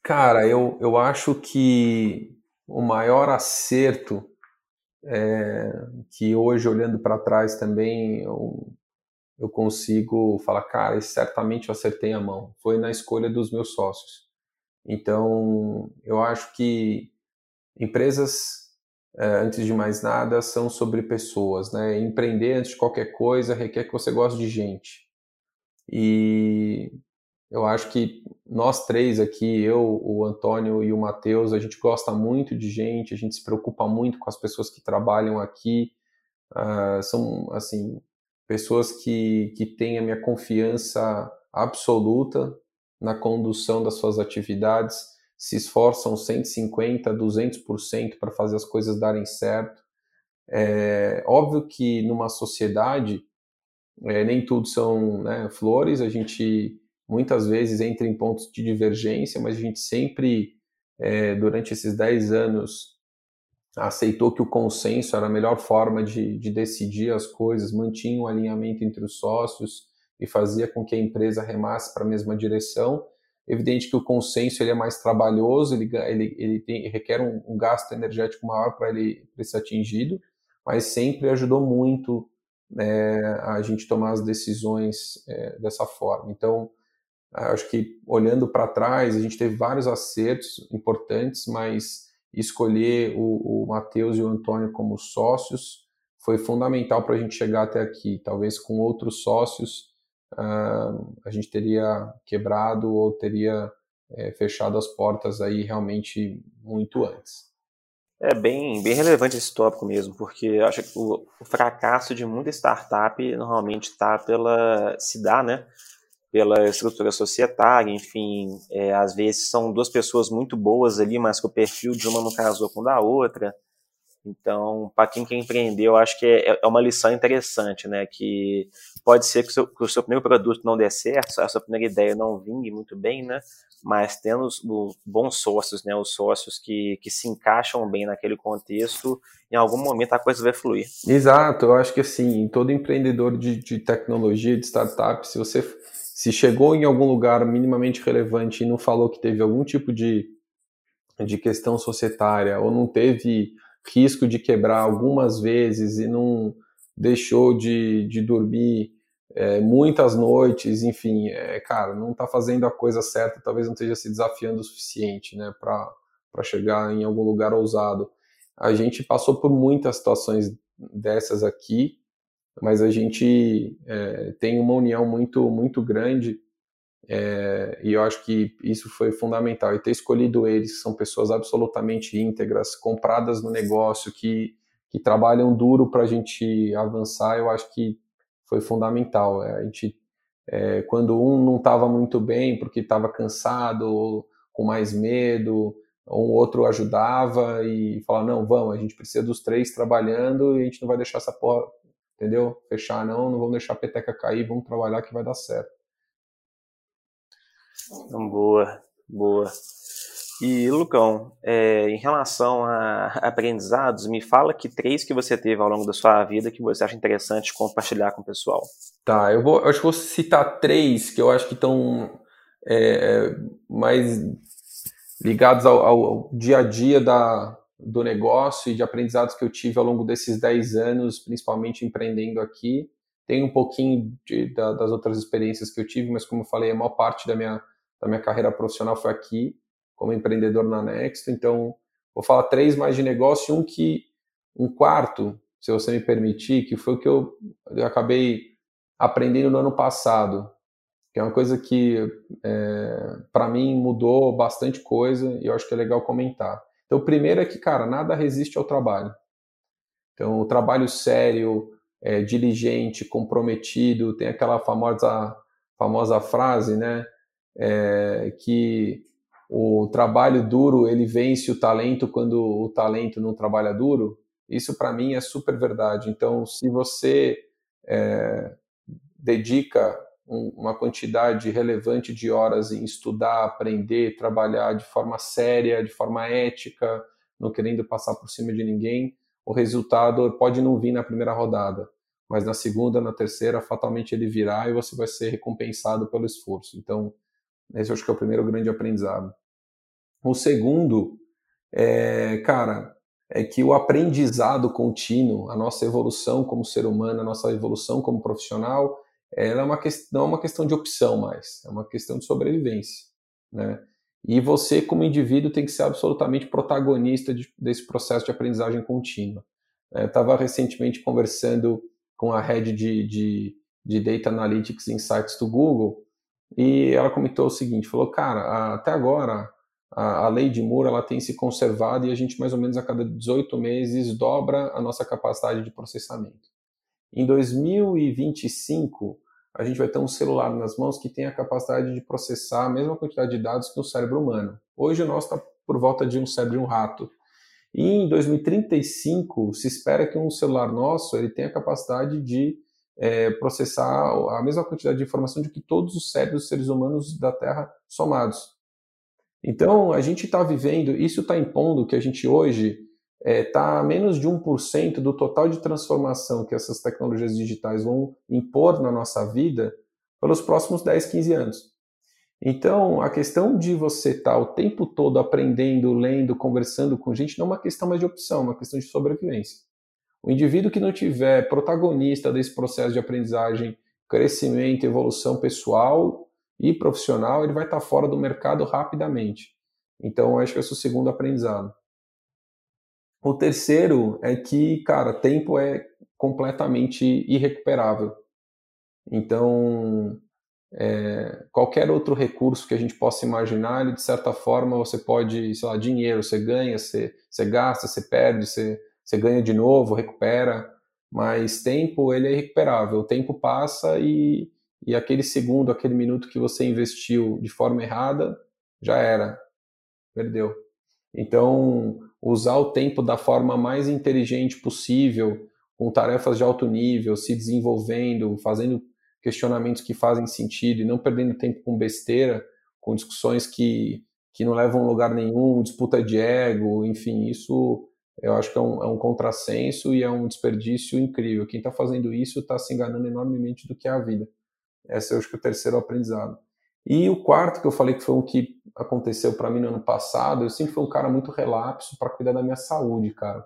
Cara, eu, eu acho que o maior acerto é, que hoje, olhando para trás também, eu, eu consigo falar, cara, certamente eu acertei a mão. Foi na escolha dos meus sócios. Então, eu acho que empresas, é, antes de mais nada, são sobre pessoas, né? Empreender antes de qualquer coisa requer que você goste de gente. E eu acho que nós três aqui, eu, o Antônio e o Matheus, a gente gosta muito de gente, a gente se preocupa muito com as pessoas que trabalham aqui. Uh, são, assim, pessoas que, que têm a minha confiança absoluta na condução das suas atividades, se esforçam 150, 200% para fazer as coisas darem certo. É óbvio que numa sociedade, é, nem tudo são né, flores, a gente muitas vezes entra em pontos de divergência, mas a gente sempre, é, durante esses 10 anos, aceitou que o consenso era a melhor forma de, de decidir as coisas, mantinha um alinhamento entre os sócios e fazia com que a empresa remasse para a mesma direção. Evidente que o consenso ele é mais trabalhoso, ele, ele, ele tem, requer um, um gasto energético maior para ele, ele ser atingido, mas sempre ajudou muito é, a gente tomar as decisões é, dessa forma. Então, acho que olhando para trás, a gente teve vários acertos importantes, mas escolher o, o Matheus e o Antônio como sócios foi fundamental para a gente chegar até aqui. Talvez com outros sócios uh, a gente teria quebrado ou teria é, fechado as portas aí realmente muito antes. É bem, bem relevante esse tópico mesmo, porque acho que o, o fracasso de muita startup normalmente está pela se dá, né? Pela estrutura societária, enfim, é, às vezes são duas pessoas muito boas ali, mas que o perfil de uma não casou com o da outra. Então, para quem quer empreender, eu acho que é, é, uma lição interessante, né? Que pode ser que o, seu, que o seu primeiro produto não dê certo, a sua primeira ideia não vingue muito bem, né? Mas tendo os, os bons sócios, né? Os sócios que, que se encaixam bem naquele contexto, em algum momento a coisa vai fluir. Exato, eu acho que assim, todo empreendedor de, de tecnologia, de startup, se você se chegou em algum lugar minimamente relevante e não falou que teve algum tipo de, de questão societária ou não teve risco de quebrar algumas vezes e não deixou de, de dormir é, muitas noites, enfim, é, cara, não está fazendo a coisa certa, talvez não esteja se desafiando o suficiente, né, para chegar em algum lugar ousado. A gente passou por muitas situações dessas aqui, mas a gente é, tem uma união muito, muito grande é, e eu acho que isso foi fundamental. E ter escolhido eles, que são pessoas absolutamente íntegras, compradas no negócio, que, que trabalham duro para a gente avançar, eu acho que foi fundamental. É, a gente, é, quando um não estava muito bem, porque estava cansado, ou com mais medo, um outro ajudava e falava, não, vamos, a gente precisa dos três trabalhando e a gente não vai deixar essa porra, entendeu? Fechar não, não vamos deixar a peteca cair, vamos trabalhar que vai dar certo. Boa, boa. E, Lucão, é, em relação a aprendizados, me fala que três que você teve ao longo da sua vida que você acha interessante compartilhar com o pessoal. Tá, eu, vou, eu acho que vou citar três que eu acho que estão é, mais ligados ao, ao, dia a dia da, do negócio e de aprendizados que eu tive ao longo desses dez anos, principalmente empreendendo aqui. Tem um pouquinho de, da, das outras experiências que eu tive, mas como eu falei, a maior parte da minha da minha carreira profissional foi aqui, como empreendedor na Next. Então, vou falar três mais de negócio, um que um quarto, se você me permitir, que foi o que eu, eu acabei aprendendo no ano passado, que é uma coisa que é, para mim mudou bastante coisa e eu acho que é legal comentar. Então, o primeiro é que, cara, nada resiste ao trabalho. Então, o trabalho sério, é, diligente, comprometido, tem aquela famosa, famosa frase, né? é, que o trabalho duro ele vence o talento quando o talento não trabalha duro, isso para mim é super verdade. Então, se você é, dedica uma quantidade relevante de horas em estudar, aprender, trabalhar de forma séria, de forma ética, não querendo passar por cima de ninguém, o resultado pode não vir na primeira rodada, mas na segunda, na terceira, fatalmente ele virá e você vai ser recompensado pelo esforço. Então, esse eu acho que é o primeiro grande aprendizado. O segundo, é, cara, é que o aprendizado contínuo, a nossa evolução como ser humano, a nossa evolução como profissional, ela é uma questão, não é uma questão de opção mais, é uma questão de sobrevivência, né? E você, como indivíduo, tem que ser absolutamente protagonista de, desse processo de aprendizagem contínua. É, Estava recentemente conversando com a head de, de, de Data Analytics Insights do Google e ela comentou o seguinte, falou, cara, até agora a, a, lei de Moore ela tem se conservado e a gente mais ou menos a cada 18 meses dobra a nossa capacidade de processamento. Em 2025, a gente vai ter um celular nas mãos que tem a capacidade de processar a mesma quantidade de dados que o cérebro humano. Hoje o nosso está por volta de um cérebro de um rato. E em 2035 se espera que um celular nosso ele tenha a capacidade de é, processar a mesma quantidade de informação de que todos os cérebros dos seres humanos da Terra somados. Então, a gente está vivendo, isso está impondo que a gente hoje está é, tá a menos de 1% do total de transformação que essas tecnologias digitais vão impor na nossa vida pelos próximos 10, 15 anos. Então, a questão de você estar tá o tempo todo aprendendo, lendo, conversando com gente não é uma questão mais de opção, é uma questão de sobrevivência. O indivíduo que não tiver protagonista desse processo de aprendizagem, crescimento, evolução pessoal e profissional, ele vai estar fora do mercado rapidamente. Então, acho que esse é o segundo aprendizado. O terceiro é que, cara, tempo é completamente irrecuperável. Então, é, qualquer outro recurso que a gente possa imaginar, ele, de certa forma, você pode, sei lá, dinheiro, você ganha, você, você gasta, você perde, você, você ganha de novo, recupera, mas tempo, ele é irrecuperável. O tempo passa e, e aquele segundo, aquele minuto que você investiu de forma errada, já era, perdeu. Então, usar o tempo da forma mais inteligente possível, com tarefas de alto nível, se desenvolvendo, fazendo questionamentos que fazem sentido e não perdendo tempo com besteira, com discussões que, que não levam a lugar nenhum, disputa de ego, enfim, isso eu acho que é um, é um contrassenso e é um desperdício incrível. Quem está fazendo isso está se enganando enormemente do que é a vida. Esse eu acho que é o terceiro aprendizado. E o quarto que eu falei que foi o que aconteceu para mim no ano passado, eu sempre fui um cara muito relapso para cuidar da minha saúde, cara.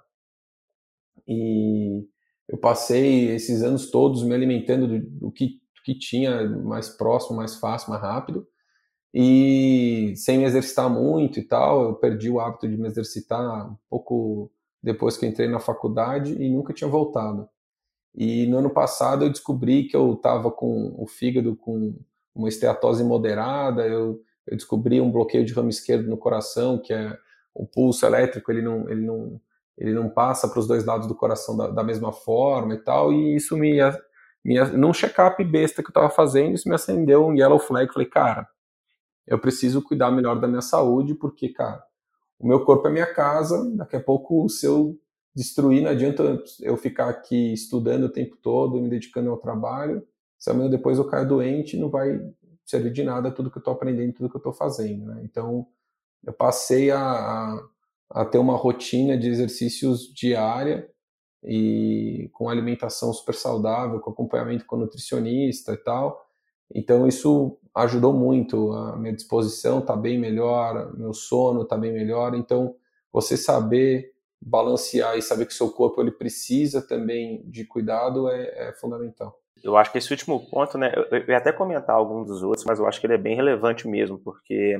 E eu passei esses anos todos me alimentando do, do que que tinha mais próximo, mais fácil, mais rápido. E sem me exercitar muito e tal, eu perdi o hábito de me exercitar um pouco depois que entrei na faculdade e nunca tinha voltado. E no ano passado eu descobri que eu estava com o fígado com uma esteatose moderada, eu, eu descobri um bloqueio de ramo esquerdo no coração, que é o pulso elétrico, ele não, ele não, ele não passa para os dois lados do coração da, da mesma forma e tal, e isso me minha, num check-up besta que eu tava fazendo, isso me acendeu um yellow flag. Falei, cara, eu preciso cuidar melhor da minha saúde, porque, cara, o meu corpo é minha casa, daqui a pouco, se eu destruir, não adianta eu ficar aqui estudando o tempo todo, me dedicando ao trabalho, se amanhã depois eu caio doente, não vai servir de nada tudo que eu estou aprendendo, tudo que eu estou fazendo, né? Então, eu passei a, a, a ter uma rotina de exercícios diária, e com alimentação super saudável, com acompanhamento com nutricionista e tal. Então isso ajudou muito, a minha disposição está bem melhor, meu sono está bem melhor. Então você saber balancear e saber que seu corpo ele precisa também de cuidado é, é fundamental. Eu acho que esse último ponto, né, eu ia até comentar algum dos outros, mas eu acho que ele é bem relevante mesmo, porque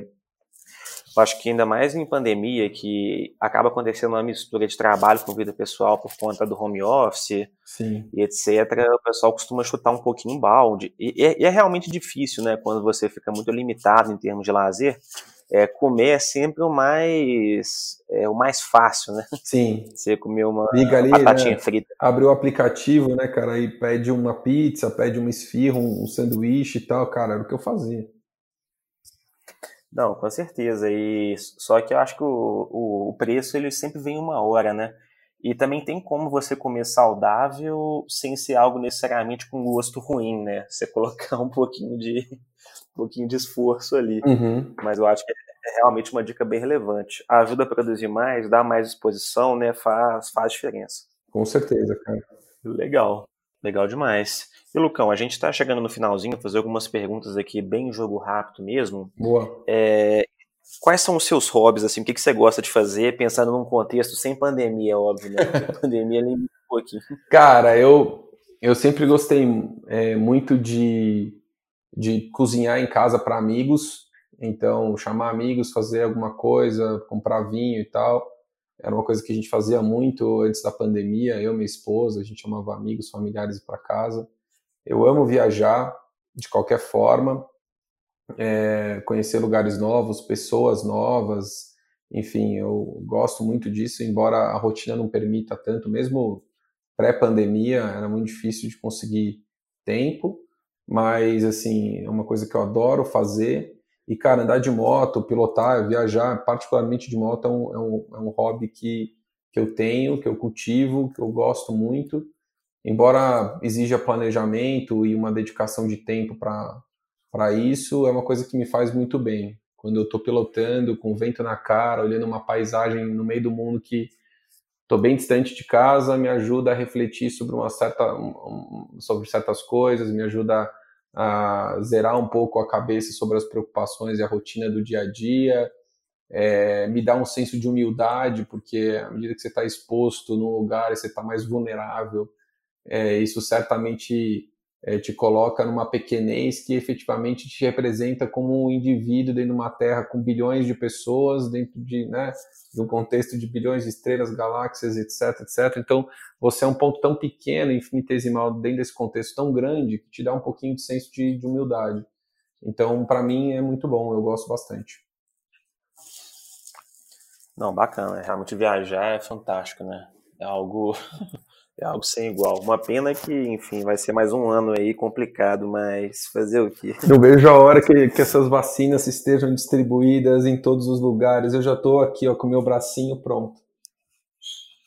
eu acho que ainda mais em pandemia, que acaba acontecendo uma mistura de trabalho com vida pessoal por conta do home office Sim. e etc., o pessoal costuma chutar um pouquinho balde. E é, e é, realmente difícil, né, quando você fica muito limitado em termos de lazer, é, comer é sempre o mais é, o mais fácil, né? Sim. Você comer uma Liga ali, batatinha né? frita. Abre o aplicativo, né, cara, e pede uma pizza, pede uma esfirra, um, um sanduíche e tal, cara, era o que eu fazia. Não, com certeza. E só que eu acho que o, o, o, preço ele sempre vem uma hora, né? E também tem como você comer saudável sem ser algo necessariamente com gosto ruim, né? Você colocar um pouquinho de pouquinho de esforço ali. Uhum. Mas eu acho que é realmente uma dica bem relevante. Ajuda a produzir mais, dá mais exposição, né? Faz, faz diferença. Com certeza, cara. Legal. Legal demais. E Lucão, a gente está chegando no finalzinho, fazer algumas perguntas aqui, bem jogo rápido mesmo. Boa. É, quais são os seus hobbies, assim, o que, que você gosta de fazer, pensando num contexto sem pandemia, óbvio, né? Porque a pandemia limita um pouquinho. Cara, eu, eu sempre gostei é, muito de, de cozinhar em casa para amigos, então chamar amigos, fazer alguma coisa, comprar vinho e tal. Era uma coisa que a gente fazia muito antes da pandemia, eu e minha esposa, a gente chamava amigos, familiares para casa. Eu amo viajar de qualquer forma, é, conhecer lugares novos, pessoas novas, enfim, eu gosto muito disso, embora a rotina não permita tanto, mesmo pré-pandemia era muito difícil de conseguir tempo, mas assim, é uma coisa que eu adoro fazer e, cara, andar de moto, pilotar, viajar, particularmente de moto, é um, é um, é um hobby que, que eu tenho, que eu cultivo, que eu gosto muito. Embora exija planejamento e uma dedicação de tempo para isso, é uma coisa que me faz muito bem. Quando eu estou pilotando, com vento na cara, olhando uma paisagem no meio do mundo que estou bem distante de casa, me ajuda a refletir sobre uma certa sobre certas coisas, me ajuda a zerar um pouco a cabeça sobre as preocupações e a rotina do dia a dia. é, me dá um senso de humildade, porque à medida que você está exposto num lugar, você está mais vulnerável. É, isso certamente é, te coloca numa pequenez que efetivamente te representa como um indivíduo dentro de uma Terra com bilhões de pessoas, dentro de, né, de um contexto de bilhões de estrelas, galáxias, etc, etc. Então, você é um ponto tão pequeno, infinitesimal, dentro desse contexto tão grande, que te dá um pouquinho de senso de, de humildade. Então, para mim, é muito bom, eu gosto bastante. Não, bacana. Realmente viajar é fantástico, né? É algo É algo sem igual. Uma pena que, enfim, vai ser mais um ano aí complicado, mas fazer o quê? Eu vejo a hora que, que essas vacinas estejam distribuídas em todos os lugares. Eu já estou aqui, ó, com o meu bracinho pronto.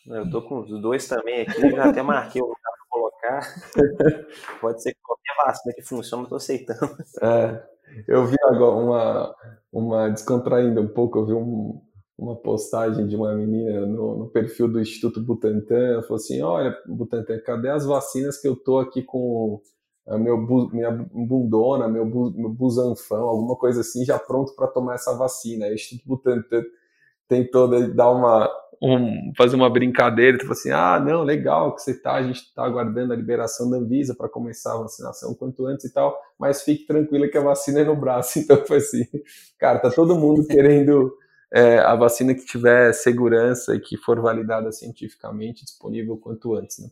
Eu tô com os dois também aqui, já até marquei o lugar para colocar. Pode ser que qualquer vacina que funcione, eu tô aceitando. É, eu vi agora uma, uma descontraindo um pouco, eu vi um, uma postagem de uma menina no, no, perfil do Instituto Butantan, falou assim, olha, Butantan, cadê as vacinas que eu tô aqui com a meu minha bundona, meu, bu, meu busanfão, alguma coisa assim, já pronto para tomar essa vacina. Aí o Instituto Butantan tentou dar uma um, fazer uma brincadeira, falou assim, ah, não, legal que você tá, a gente está aguardando a liberação da Anvisa para começar a vacinação quanto antes e tal, mas fique tranquila que a vacina é no braço. Então foi assim, cara, tá todo mundo querendo é, a vacina que tiver segurança e que for validada cientificamente disponível quanto antes, né?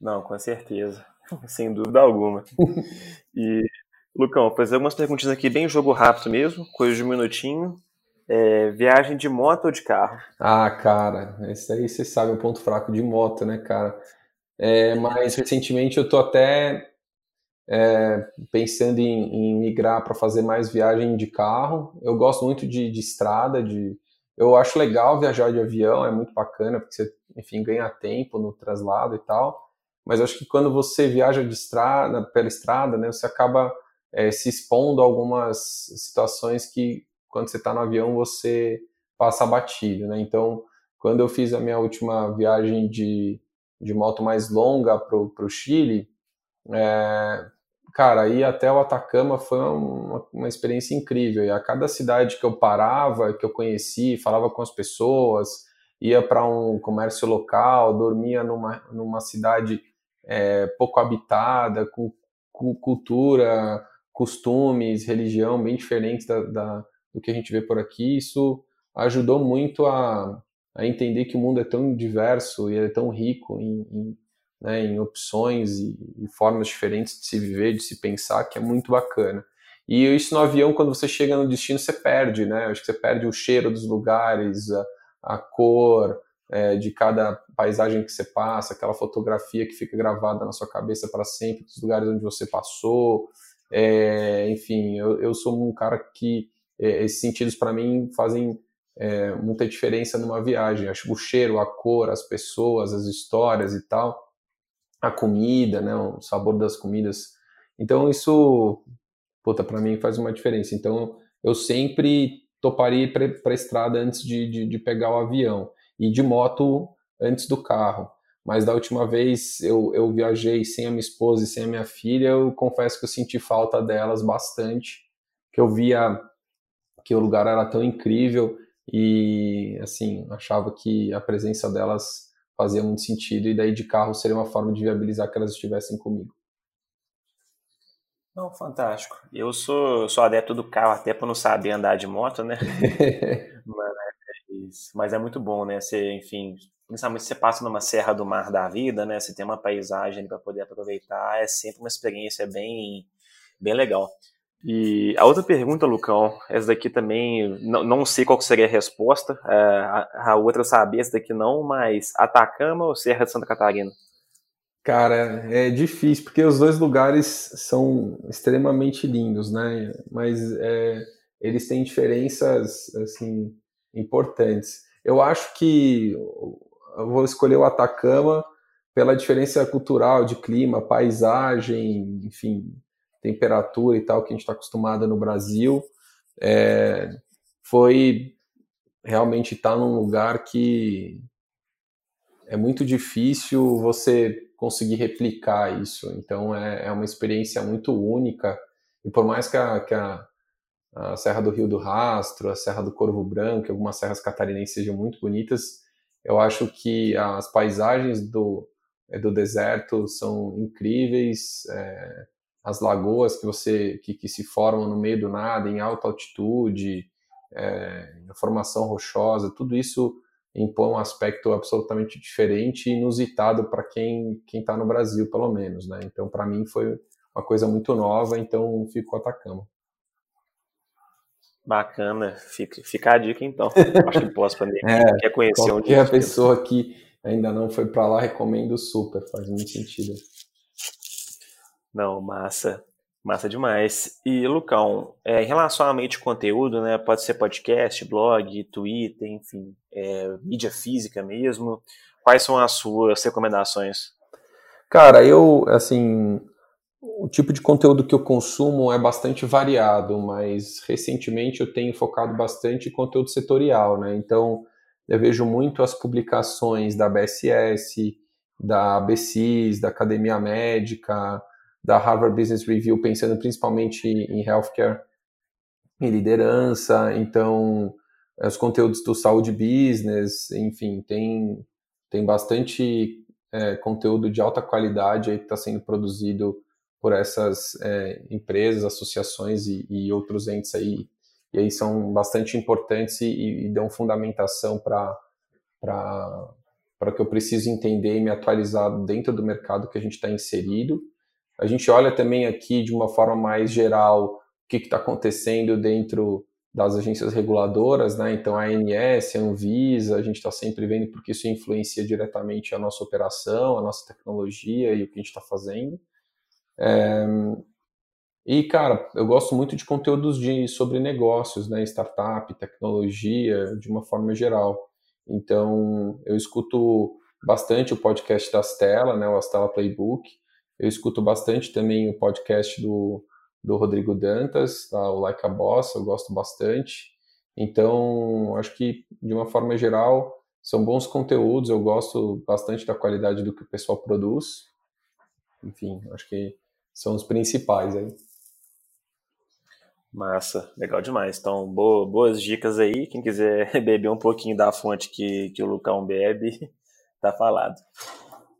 Não, com certeza, sem dúvida alguma. E, Lucão, vou fazer algumas perguntinhas aqui, bem jogo rápido mesmo, coisa de um minutinho. É, viagem de moto ou de carro? Ah, cara, esse aí você sabe, é um ponto fraco de moto, né, cara? É, mas recentemente eu tô até é, pensando em, em migrar para fazer mais viagem de carro. Eu gosto muito de, de, estrada, de eu acho legal viajar de avião, é muito bacana porque você, enfim, ganha tempo no traslado e tal. Mas acho que quando você viaja de estrada, pela estrada, né, você acaba é, se expondo a algumas situações que quando você está no avião você passa batido, né? Então, quando eu fiz a minha última viagem de, de moto mais longa para o Chile, é, cara, ir até o Atacama foi uma, uma, experiência incrível. E a cada cidade que eu parava, que eu conheci, falava com as pessoas, ia para um comércio local, dormia numa, numa cidade é, pouco habitada, com, com, cultura, costumes, religião bem diferentes da, da, do que a gente vê por aqui. Isso ajudou muito a, a entender que o mundo é tão diverso e é tão rico em, em né, em opções e, e, formas diferentes de se viver, de se pensar, que é muito bacana. E isso no avião, quando você chega no destino, você perde, né? Acho que você perde o cheiro dos lugares, a, a cor é, de cada paisagem que você passa, aquela fotografia que fica gravada na sua cabeça para sempre, dos lugares onde você passou. É, enfim, eu, eu sou um cara que é, esses sentidos para mim fazem é, muita diferença numa viagem. Acho o cheiro, a cor, as pessoas, as histórias e tal a comida, né, o sabor das comidas. Então isso, puta, para mim faz uma diferença. Então eu sempre toparia para a estrada antes de, de, de, pegar o avião e de moto antes do carro. Mas da última vez eu, eu viajei sem a minha esposa e sem a minha filha, eu confesso que eu senti falta delas bastante, que eu via que o lugar era tão incrível e assim achava que a presença delas fazia muito sentido, e daí de carro seria uma forma de viabilizar que elas estivessem comigo. Não, fantástico. Eu sou, sou adepto do carro até para não saber andar de moto, né? mas, mas, é muito bom, né? Você, enfim, principalmente se você passa numa serra do mar da vida, né? Você tem uma paisagem para poder aproveitar, é sempre uma experiência bem, bem legal. E a outra pergunta, Lucão, essa daqui também, não, não sei qual seria a resposta, é, a, a, outra eu sabia, essa daqui não, mas Atacama ou Serra de Santa Catarina? Cara, é difícil, porque os dois lugares são extremamente lindos, né? Mas é, eles têm diferenças, assim, importantes. Eu acho que eu vou escolher o Atacama pela diferença cultural, de clima, paisagem, enfim, temperatura e tal que a gente está acostumado no Brasil, é, foi realmente estar tá num lugar que é muito difícil você conseguir replicar isso. Então é, é uma experiência muito única e por mais que a, que a, a Serra do Rio do Rastro, a Serra do Corvo Branco, algumas serras catarinenses sejam muito bonitas. Eu acho que as paisagens do, é, do deserto são incríveis, é, as lagoas que você que, que, se formam no meio do nada, em alta altitude, é, a formação rochosa, tudo isso impõe um aspecto absolutamente diferente e inusitado para quem quem está no Brasil, pelo menos, né? Então, para mim foi uma coisa muito nova, então fico Atacama. Bacana, fica, fica a dica então. Acho que mim. é, quer conhecer qualquer um pessoa que ainda não foi para lá, recomendo super, faz muito sentido. Não, massa. Massa demais. E, Lucão, é, em relação meio de conteúdo, né, pode ser podcast, blog, Twitter, enfim, é, mídia física mesmo. Quais são as suas recomendações? Cara, eu, assim, o tipo de conteúdo que eu consumo é bastante variado, mas recentemente eu tenho focado bastante em conteúdo setorial, né? Então, eu vejo muito as publicações da BSS, da ABCs, da Academia Médica, da Harvard Business Review, pensando principalmente em healthcare e liderança. Então, os conteúdos do Saúde Business, enfim, tem, tem bastante é, conteúdo de alta qualidade aí que está sendo produzido por essas é, empresas, associações e, e, outros entes aí. E aí são bastante importantes e, e dão fundamentação para para que eu preciso entender e me atualizar dentro do mercado que a gente está inserido a gente olha também aqui de uma forma mais geral o que está acontecendo dentro das agências reguladoras, né? Então a ANS, a Anvisa, a gente está sempre vendo porque isso influencia diretamente a nossa operação, a nossa tecnologia e o que a gente está fazendo. É... E cara, eu gosto muito de conteúdos de sobre negócios, né? Startup, tecnologia, de uma forma geral. Então eu escuto bastante o podcast da Stella, né? O Astela Playbook. Eu escuto bastante também o podcast do, do Rodrigo Dantas, tá? o Like a Boss, eu gosto bastante. Então, acho que, de uma forma geral, são bons conteúdos, eu gosto bastante da qualidade do que o pessoal produz. Enfim, acho que são os principais aí. Massa, legal demais. Então, boa, boas dicas aí. Quem quiser beber um pouquinho da fonte que, que o Lucão bebe, tá falado.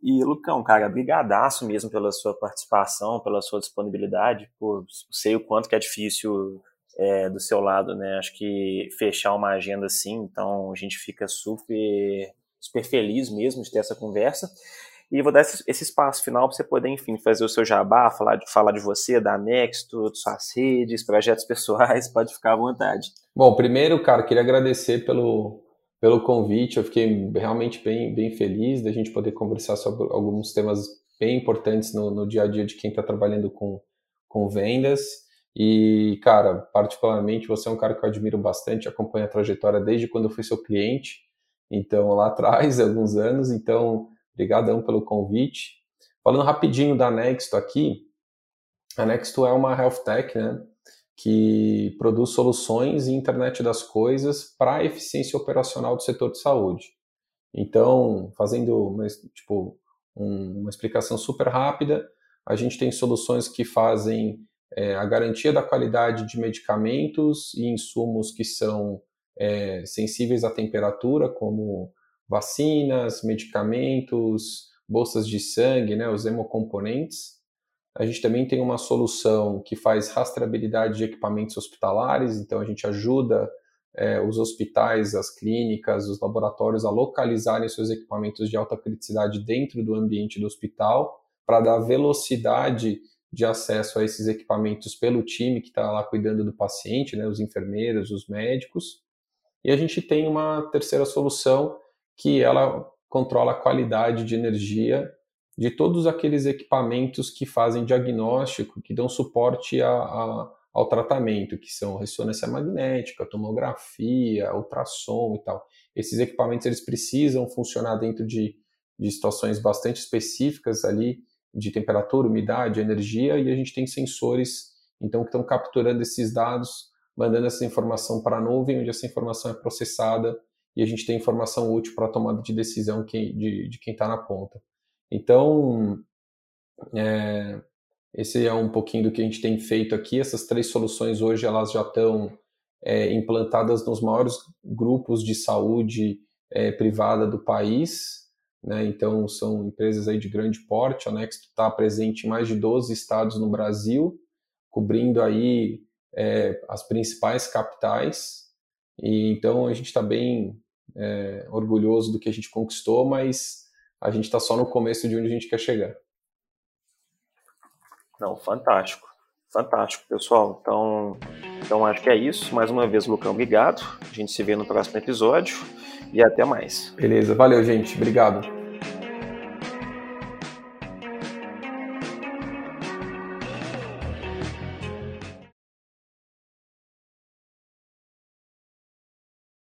E, Lucão, cara, brigadaço mesmo pela sua participação, pela sua disponibilidade. Pô, sei o quanto que é difícil é, do seu lado, né? Acho que fechar uma agenda assim, então a gente fica super, super feliz mesmo de ter essa conversa. E vou dar esse, esse espaço final para você poder, enfim, fazer o seu jabá, falar de, falar de você, da Nexto, de suas redes, projetos pessoais, pode ficar à vontade. Bom, primeiro, cara, queria agradecer pelo, pelo convite. Eu fiquei realmente bem, bem feliz da gente poder conversar sobre alguns temas bem importantes no, no dia a dia de quem está trabalhando com, com vendas. E, cara, particularmente, você é um cara que eu admiro bastante, acompanho a trajetória desde quando eu fui seu cliente, então lá atrás, alguns anos. Então, obrigadão pelo convite. Falando rapidinho da Nexto aqui, a Nexto é uma health tech, né? Que produz soluções em internet das coisas para a eficiência operacional do setor de saúde. Então, fazendo uma, tipo, um, uma explicação super rápida, a gente tem soluções que fazem é, a garantia da qualidade de medicamentos e insumos que são é, sensíveis à temperatura, como vacinas, medicamentos, bolsas de sangue, né, os hemocomponentes, a gente também tem uma solução que faz rastreabilidade de equipamentos hospitalares, então a gente ajuda é, os hospitais, as clínicas, os laboratórios a localizarem seus equipamentos de alta criticidade dentro do ambiente do hospital, para dar velocidade de acesso a esses equipamentos pelo time que está lá cuidando do paciente, né, os enfermeiros, os médicos. E a gente tem uma terceira solução que ela controla a qualidade de energia de todos aqueles equipamentos que fazem diagnóstico, que dão suporte a, a, ao tratamento, que são ressonância magnética, tomografia, ultrassom e tal. Esses equipamentos eles precisam funcionar dentro de, de situações bastante específicas ali, de temperatura, umidade, energia, e a gente tem sensores então que estão capturando esses dados, mandando essa informação para a nuvem, onde essa informação é processada e a gente tem informação útil para a tomada de decisão de, de quem está na ponta. Então, é, Esse é um pouquinho do que a gente tem feito aqui. Essas três soluções hoje elas já estão é, implantadas nos maiores grupos de saúde é, privada do país. Né? Então, são empresas aí de grande porte. A Next está presente em mais de 12 estados no Brasil, cobrindo aí é, as principais capitais. E, então, a gente está bem é, orgulhoso do que a gente conquistou, mas a gente está só no começo de onde a gente quer chegar. Não, fantástico. Fantástico, pessoal. Então, então acho que é isso. Mais uma vez, Lucão, obrigado. A gente se vê no próximo episódio e até mais. Beleza, valeu, gente. Obrigado.